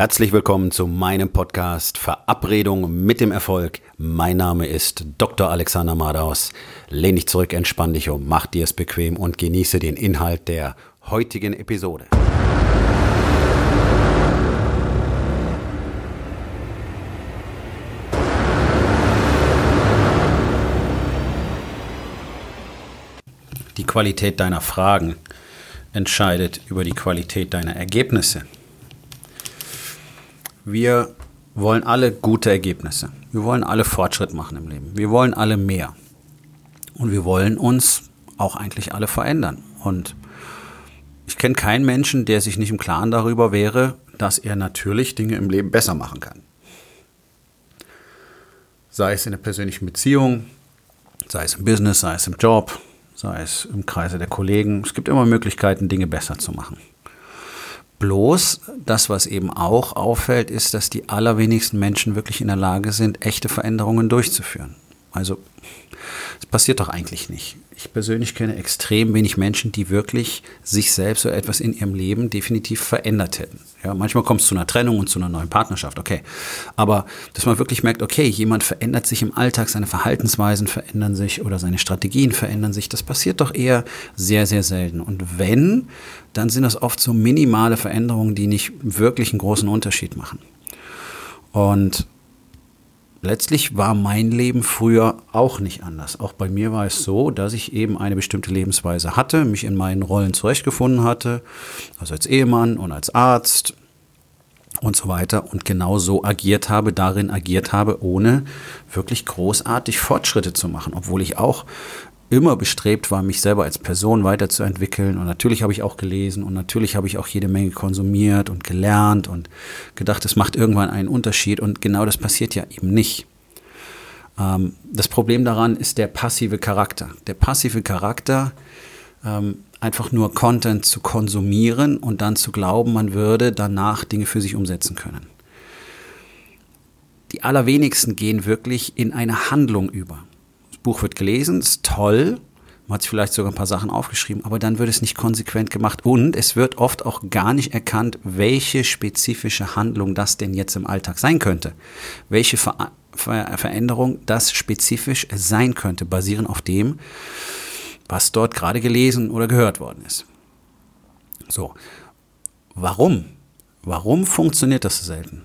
Herzlich willkommen zu meinem Podcast Verabredung mit dem Erfolg. Mein Name ist Dr. Alexander Madaus. Lehn dich zurück, entspann dich um, mach dir es bequem und genieße den Inhalt der heutigen Episode. Die Qualität deiner Fragen entscheidet über die Qualität deiner Ergebnisse. Wir wollen alle gute Ergebnisse. Wir wollen alle Fortschritt machen im Leben. Wir wollen alle mehr. Und wir wollen uns auch eigentlich alle verändern. Und ich kenne keinen Menschen, der sich nicht im Klaren darüber wäre, dass er natürlich Dinge im Leben besser machen kann. Sei es in der persönlichen Beziehung, sei es im Business, sei es im Job, sei es im Kreise der Kollegen. Es gibt immer Möglichkeiten, Dinge besser zu machen. Bloß das, was eben auch auffällt, ist, dass die allerwenigsten Menschen wirklich in der Lage sind, echte Veränderungen durchzuführen. Also es passiert doch eigentlich nicht. Ich persönlich kenne extrem wenig Menschen, die wirklich sich selbst so etwas in ihrem Leben definitiv verändert hätten. Ja, manchmal kommt es zu einer Trennung und zu einer neuen Partnerschaft, okay. Aber dass man wirklich merkt, okay, jemand verändert sich im Alltag, seine Verhaltensweisen verändern sich oder seine Strategien verändern sich, das passiert doch eher sehr, sehr selten. Und wenn, dann sind das oft so minimale Veränderungen, die nicht wirklich einen großen Unterschied machen. Und letztlich war mein Leben früher auch nicht anders. Auch bei mir war es so, dass ich eben eine bestimmte Lebensweise hatte, mich in meinen Rollen zurechtgefunden hatte, also als Ehemann und als Arzt und so weiter und genau so agiert habe, darin agiert habe, ohne wirklich großartig Fortschritte zu machen, obwohl ich auch immer bestrebt war, mich selber als Person weiterzuentwickeln. Und natürlich habe ich auch gelesen und natürlich habe ich auch jede Menge konsumiert und gelernt und gedacht, es macht irgendwann einen Unterschied. Und genau das passiert ja eben nicht. Ähm, das Problem daran ist der passive Charakter. Der passive Charakter, ähm, einfach nur Content zu konsumieren und dann zu glauben, man würde danach Dinge für sich umsetzen können. Die allerwenigsten gehen wirklich in eine Handlung über. Buch wird gelesen, ist toll. Man hat sich vielleicht sogar ein paar Sachen aufgeschrieben, aber dann wird es nicht konsequent gemacht und es wird oft auch gar nicht erkannt, welche spezifische Handlung das denn jetzt im Alltag sein könnte. Welche Ver Ver Veränderung das spezifisch sein könnte, basierend auf dem, was dort gerade gelesen oder gehört worden ist. So, warum? Warum funktioniert das so selten?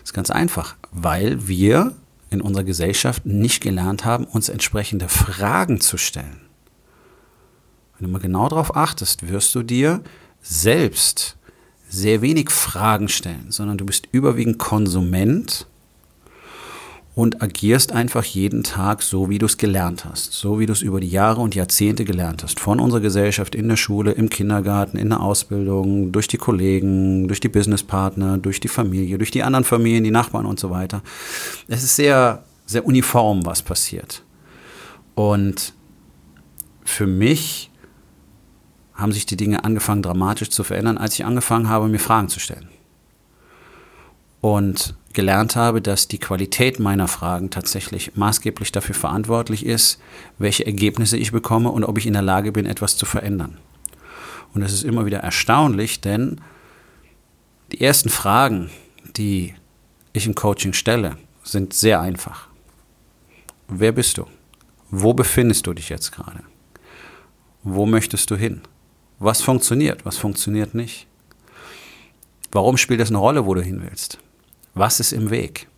Das ist ganz einfach, weil wir in unserer Gesellschaft nicht gelernt haben, uns entsprechende Fragen zu stellen. Wenn du mal genau darauf achtest, wirst du dir selbst sehr wenig Fragen stellen, sondern du bist überwiegend Konsument und agierst einfach jeden Tag so, wie du es gelernt hast, so wie du es über die Jahre und Jahrzehnte gelernt hast, von unserer Gesellschaft, in der Schule, im Kindergarten, in der Ausbildung, durch die Kollegen, durch die Businesspartner, durch die Familie, durch die anderen Familien, die Nachbarn und so weiter. Es ist sehr, sehr uniform, was passiert. Und für mich haben sich die Dinge angefangen dramatisch zu verändern, als ich angefangen habe, mir Fragen zu stellen. Und gelernt habe, dass die Qualität meiner Fragen tatsächlich maßgeblich dafür verantwortlich ist, welche Ergebnisse ich bekomme und ob ich in der Lage bin, etwas zu verändern. Und das ist immer wieder erstaunlich, denn die ersten Fragen, die ich im Coaching stelle, sind sehr einfach. Wer bist du? Wo befindest du dich jetzt gerade? Wo möchtest du hin? Was funktioniert? Was funktioniert nicht? Warum spielt es eine Rolle, wo du hin willst? Was ist im Weg?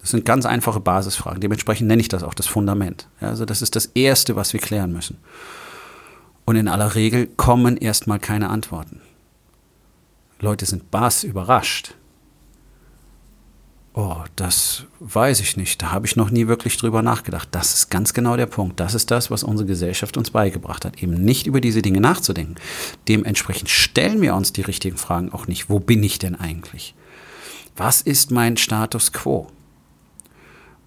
Das sind ganz einfache Basisfragen. Dementsprechend nenne ich das auch das Fundament. Also das ist das Erste, was wir klären müssen. Und in aller Regel kommen erstmal keine Antworten. Leute sind bass überrascht. Oh, das weiß ich nicht. Da habe ich noch nie wirklich drüber nachgedacht. Das ist ganz genau der Punkt. Das ist das, was unsere Gesellschaft uns beigebracht hat, eben nicht über diese Dinge nachzudenken. Dementsprechend stellen wir uns die richtigen Fragen auch nicht. Wo bin ich denn eigentlich? Was ist mein Status quo?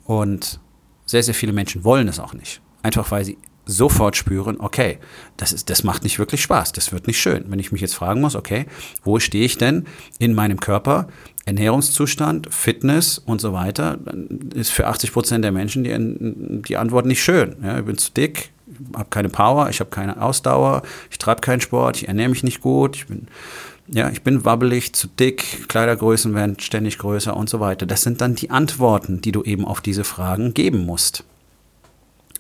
Und sehr, sehr viele Menschen wollen es auch nicht. Einfach weil sie sofort spüren, okay, das, ist, das macht nicht wirklich Spaß, das wird nicht schön. Wenn ich mich jetzt fragen muss, okay, wo stehe ich denn in meinem Körper, Ernährungszustand, Fitness und so weiter, dann ist für 80 Prozent der Menschen die, die Antwort nicht schön. Ja, ich bin zu dick, habe keine Power, ich habe keine Ausdauer, ich treibe keinen Sport, ich ernähre mich nicht gut, ich bin Ja, ich bin wabbelig, zu dick, Kleidergrößen werden ständig größer und so weiter. Das sind dann die Antworten, die du eben auf diese Fragen geben musst.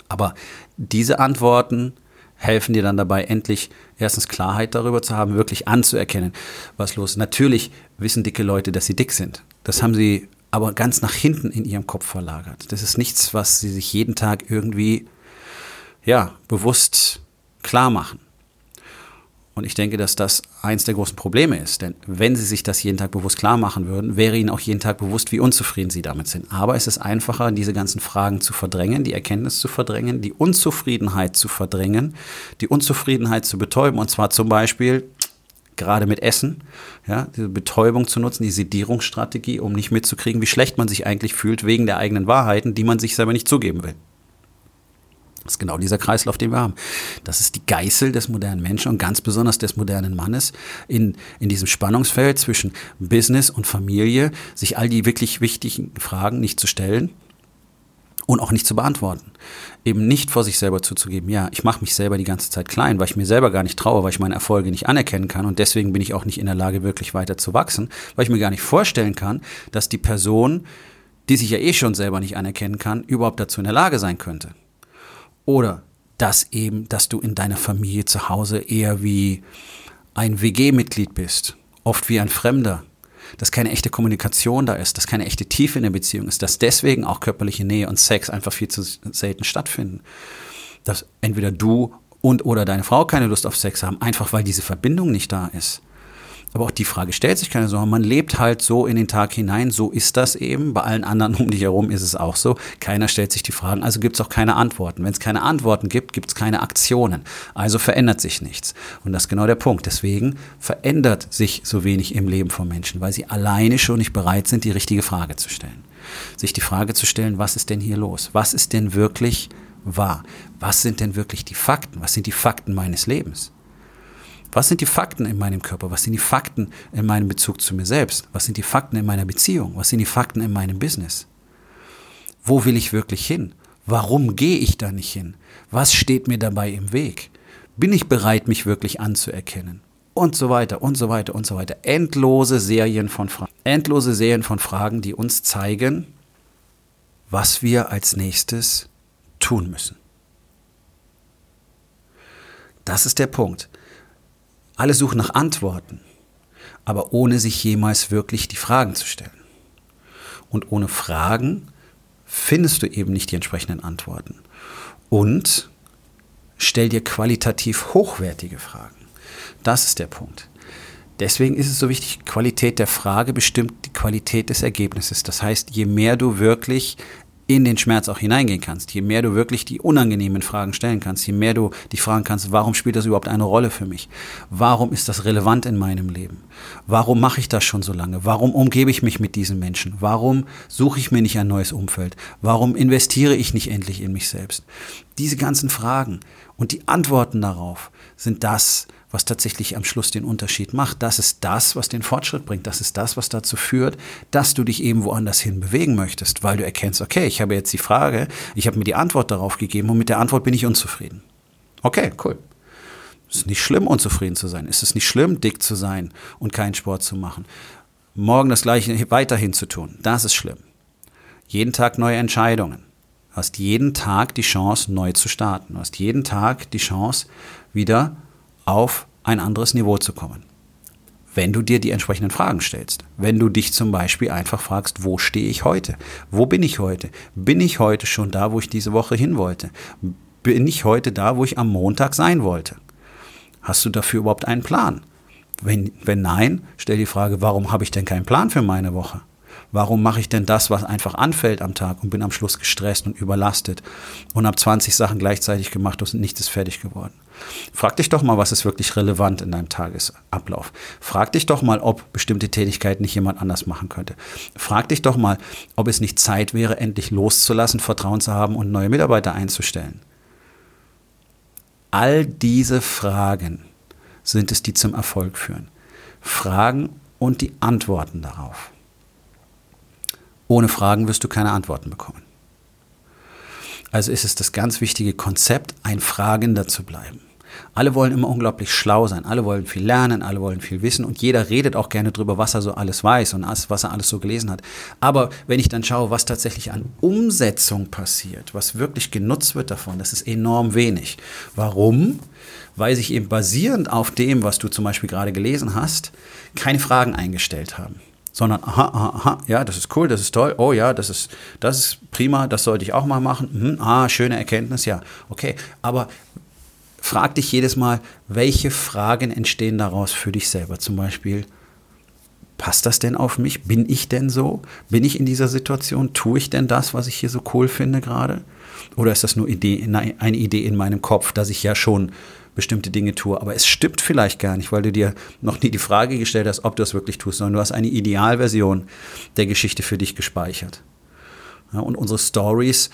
Aber diese Antworten helfen dir dann dabei, endlich erstens Klarheit darüber zu haben, wirklich anzuerkennen, was los ist. Natürlich wissen dicke Leute, dass sie dick sind. Das haben sie aber ganz nach hinten in ihrem Kopf verlagert. Das ist nichts, was sie sich jeden Tag irgendwie ja, bewusst klar machen. Und ich denke, dass das eins der großen Probleme ist. Denn wenn sie sich das jeden Tag bewusst klar machen würden, wäre ihnen auch jeden Tag bewusst, wie unzufrieden sie damit sind. Aber es ist einfacher, diese ganzen Fragen zu verdrängen, die Erkenntnis zu verdrängen, die Unzufriedenheit zu verdrängen, die Unzufriedenheit zu betäuben. Und zwar zum Beispiel gerade mit Essen, ja, diese Betäubung zu nutzen, die Sedierungsstrategie, um nicht mitzukriegen, wie schlecht man sich eigentlich fühlt wegen der eigenen Wahrheiten, die man sich selber nicht zugeben will. Das ist genau dieser Kreislauf, den wir haben. Das ist die Geißel des modernen Menschen und ganz besonders des modernen Mannes in, in diesem Spannungsfeld zwischen Business und Familie, sich all die wirklich wichtigen Fragen nicht zu stellen und auch nicht zu beantworten. Eben nicht vor sich selber zuzugeben, ja, ich mache mich selber die ganze Zeit klein, weil ich mir selber gar nicht traue, weil ich meine Erfolge nicht anerkennen kann und deswegen bin ich auch nicht in der Lage, wirklich weiter zu wachsen, weil ich mir gar nicht vorstellen kann, dass die Person, die sich ja eh schon selber nicht anerkennen kann, überhaupt dazu in der Lage sein könnte. Oder dass eben, dass du in deiner Familie zu Hause eher wie ein WG-Mitglied bist, oft wie ein Fremder, dass keine echte Kommunikation da ist, dass keine echte Tiefe in der Beziehung ist, dass deswegen auch körperliche Nähe und Sex einfach viel zu selten stattfinden. Dass entweder du und oder deine Frau keine Lust auf Sex haben, einfach weil diese Verbindung nicht da ist. Aber auch die Frage stellt sich keine Sorge. Man lebt halt so in den Tag hinein. So ist das eben. Bei allen anderen um dich herum ist es auch so. Keiner stellt sich die Fragen. Also gibt es auch keine Antworten. Wenn es keine Antworten gibt, gibt es keine Aktionen. Also verändert sich nichts. Und das ist genau der Punkt. Deswegen verändert sich so wenig im Leben von Menschen, weil sie alleine schon nicht bereit sind, die richtige Frage zu stellen. Sich die Frage zu stellen, was ist denn hier los? Was ist denn wirklich wahr? Was sind denn wirklich die Fakten? Was sind die Fakten meines Lebens? Was sind die Fakten in meinem Körper? Was sind die Fakten in meinem Bezug zu mir selbst? Was sind die Fakten in meiner Beziehung? Was sind die Fakten in meinem Business? Wo will ich wirklich hin? Warum gehe ich da nicht hin? Was steht mir dabei im Weg? Bin ich bereit, mich wirklich anzuerkennen? Und so weiter und so weiter und so weiter. Endlose Serien von Fragen. Endlose Serien von Fragen, die uns zeigen, was wir als nächstes tun müssen. Das ist der Punkt. Alle suchen nach Antworten, aber ohne sich jemals wirklich die Fragen zu stellen. Und ohne Fragen findest du eben nicht die entsprechenden Antworten. Und stell dir qualitativ hochwertige Fragen. Das ist der Punkt. Deswegen ist es so wichtig, Qualität der Frage bestimmt die Qualität des Ergebnisses. Das heißt, je mehr du wirklich in den Schmerz auch hineingehen kannst, je mehr du wirklich die unangenehmen Fragen stellen kannst, je mehr du dich fragen kannst, warum spielt das überhaupt eine Rolle für mich? Warum ist das relevant in meinem Leben? Warum mache ich das schon so lange? Warum umgebe ich mich mit diesen Menschen? Warum suche ich mir nicht ein neues Umfeld? Warum investiere ich nicht endlich in mich selbst? Diese ganzen Fragen und die Antworten darauf sind das, was tatsächlich am Schluss den Unterschied macht. Das ist das, was den Fortschritt bringt. Das ist das, was dazu führt, dass du dich eben woanders hin bewegen möchtest, weil du erkennst, okay, ich habe jetzt die Frage, ich habe mir die Antwort darauf gegeben und mit der Antwort bin ich unzufrieden. Okay, cool. Es ist nicht schlimm, unzufrieden zu sein. Es ist nicht schlimm, dick zu sein und keinen Sport zu machen. Morgen das Gleiche weiterhin zu tun. Das ist schlimm. Jeden Tag neue Entscheidungen. Du hast jeden Tag die Chance, neu zu starten. Du hast jeden Tag die Chance, wieder auf ein anderes Niveau zu kommen. Wenn du dir die entsprechenden Fragen stellst. Wenn du dich zum Beispiel einfach fragst, wo stehe ich heute? Wo bin ich heute? Bin ich heute schon da, wo ich diese Woche hin wollte? Bin ich heute da, wo ich am Montag sein wollte? Hast du dafür überhaupt einen Plan? Wenn, wenn nein, stell die Frage, warum habe ich denn keinen Plan für meine Woche? Warum mache ich denn das, was einfach anfällt am Tag und bin am Schluss gestresst und überlastet und habe 20 Sachen gleichzeitig gemacht und nichts ist fertig geworden? Frag dich doch mal, was ist wirklich relevant in deinem Tagesablauf. Frag dich doch mal, ob bestimmte Tätigkeiten nicht jemand anders machen könnte. Frag dich doch mal, ob es nicht Zeit wäre, endlich loszulassen, Vertrauen zu haben und neue Mitarbeiter einzustellen. All diese Fragen sind es, die zum Erfolg führen. Fragen und die Antworten darauf. Ohne Fragen wirst du keine Antworten bekommen. Also ist es das ganz wichtige Konzept, ein Fragender zu bleiben. Alle wollen immer unglaublich schlau sein, alle wollen viel lernen, alle wollen viel wissen und jeder redet auch gerne drüber, was er so alles weiß und was er alles so gelesen hat. Aber wenn ich dann schaue, was tatsächlich an Umsetzung passiert, was wirklich genutzt wird davon, das ist enorm wenig. Warum? Weil sich eben basierend auf dem, was du zum Beispiel gerade gelesen hast, keine Fragen eingestellt haben sondern aha, aha, aha, ja, das ist cool, das ist toll, oh ja, das ist, das ist prima, das sollte ich auch mal machen. Mhm, ah, schöne Erkenntnis, ja, okay. Aber frag dich jedes Mal, welche Fragen entstehen daraus für dich selber? Zum Beispiel, passt das denn auf mich? Bin ich denn so? Bin ich in dieser Situation? Tue ich denn das, was ich hier so cool finde gerade? Oder ist das nur Idee, eine Idee in meinem Kopf, dass ich ja schon bestimmte Dinge tue. Aber es stimmt vielleicht gar nicht, weil du dir noch nie die Frage gestellt hast, ob du es wirklich tust, sondern du hast eine Idealversion der Geschichte für dich gespeichert. Ja, und unsere Stories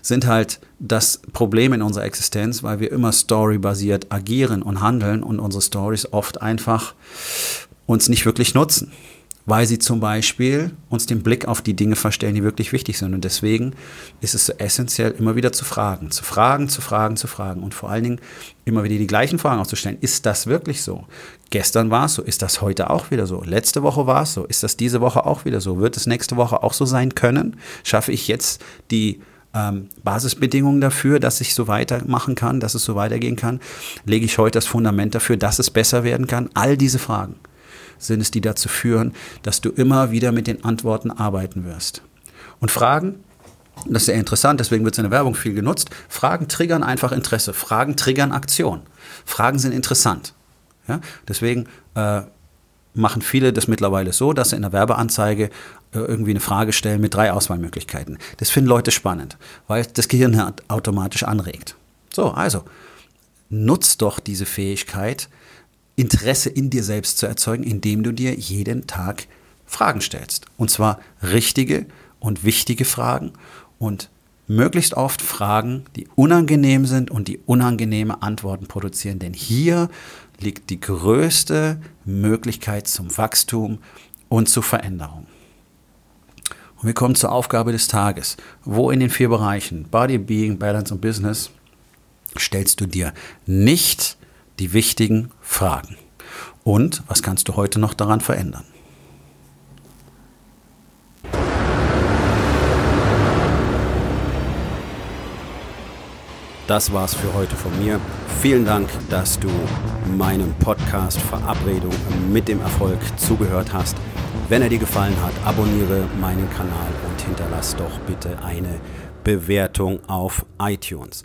sind halt das Problem in unserer Existenz, weil wir immer storybasiert agieren und handeln und unsere Stories oft einfach uns nicht wirklich nutzen weil sie zum Beispiel uns den Blick auf die Dinge verstellen, die wirklich wichtig sind. Und deswegen ist es so essentiell, immer wieder zu fragen, zu fragen, zu fragen, zu fragen und vor allen Dingen immer wieder die gleichen Fragen auszustellen. Ist das wirklich so? Gestern war es so, ist das heute auch wieder so? Letzte Woche war es so, ist das diese Woche auch wieder so? Wird es nächste Woche auch so sein können? Schaffe ich jetzt die ähm, Basisbedingungen dafür, dass ich so weitermachen kann, dass es so weitergehen kann? Lege ich heute das Fundament dafür, dass es besser werden kann? All diese Fragen sind es, die dazu führen, dass du immer wieder mit den Antworten arbeiten wirst. Und Fragen, das ist sehr interessant, deswegen wird es in der Werbung viel genutzt, Fragen triggern einfach Interesse, Fragen triggern Aktion. Fragen sind interessant. Ja? Deswegen äh, machen viele das mittlerweile so, dass sie in der Werbeanzeige äh, irgendwie eine Frage stellen mit drei Auswahlmöglichkeiten. Das finden Leute spannend, weil das Gehirn automatisch anregt. So, also nutzt doch diese Fähigkeit, Interesse in dir selbst zu erzeugen, indem du dir jeden Tag Fragen stellst. Und zwar richtige und wichtige Fragen und möglichst oft Fragen, die unangenehm sind und die unangenehme Antworten produzieren. Denn hier liegt die größte Möglichkeit zum Wachstum und zur Veränderung. Und wir kommen zur Aufgabe des Tages. Wo in den vier Bereichen Body, Being, Balance und Business stellst du dir nicht die wichtigen Fragen. Und was kannst du heute noch daran verändern? Das war's für heute von mir. Vielen Dank, dass du meinem Podcast Verabredung mit dem Erfolg zugehört hast. Wenn er dir gefallen hat, abonniere meinen Kanal und hinterlass doch bitte eine Bewertung auf iTunes.